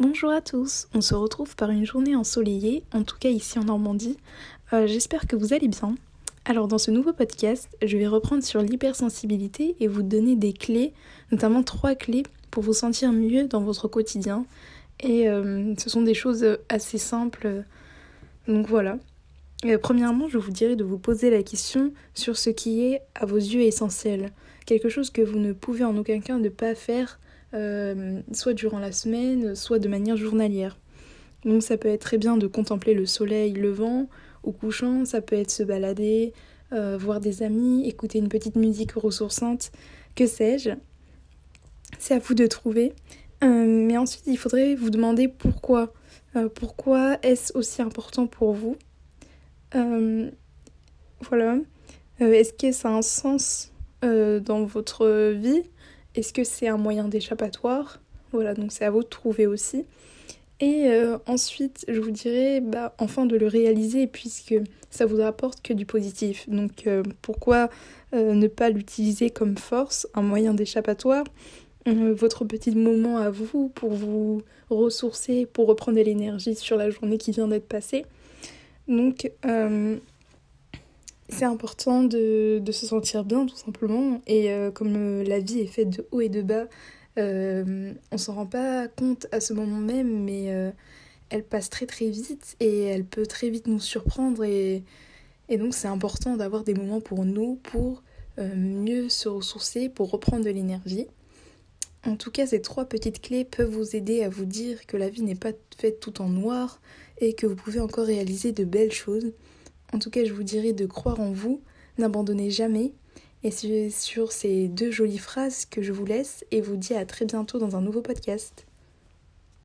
Bonjour à tous, on se retrouve par une journée ensoleillée, en tout cas ici en Normandie. Euh, j'espère que vous allez bien. Alors dans ce nouveau podcast, je vais reprendre sur l'hypersensibilité et vous donner des clés, notamment trois clés pour vous sentir mieux dans votre quotidien. Et euh, ce sont des choses assez simples. Donc voilà. Premièrement, je vous dirais de vous poser la question sur ce qui est à vos yeux essentiel. Quelque chose que vous ne pouvez en aucun cas ne pas faire euh, soit durant la semaine, soit de manière journalière. Donc ça peut être très bien de contempler le soleil levant ou couchant, ça peut être se balader, euh, voir des amis, écouter une petite musique ressourçante, que sais-je. C'est à vous de trouver. Euh, mais ensuite, il faudrait vous demander pourquoi. pourquoi est-ce aussi important pour vous? Voilà. est-ce que ça a un sens dans votre vie? Est-ce que c'est un moyen d'échappatoire? Voilà, donc c'est à vous de trouver aussi. Et euh, ensuite, je vous dirais, bah, enfin de le réaliser puisque ça vous rapporte que du positif. Donc euh, pourquoi euh, ne pas l'utiliser comme force, un moyen d'échappatoire? Votre petit moment à vous pour vous ressourcer, pour reprendre l'énergie sur la journée qui vient d'être passée. Donc c'est important de, se sentir bien tout simplement et euh, comme euh, la vie est faite de haut et de bas, euh, on s'en rend pas compte à ce moment même mais elle passe très très vite et elle peut très vite nous surprendre et, et donc c'est important d'avoir des moments pour nous pour mieux se ressourcer, pour reprendre de l'énergie. En tout cas, ces trois petites clés peuvent vous aider à vous dire que la vie n'est pas faite tout en noir et que vous pouvez encore réaliser de belles choses. En tout cas, je vous dirais de croire en vous, n'abandonnez jamais. Et c'est sur ces deux jolies phrases que je vous laisse et vous dis à très bientôt dans un nouveau podcast.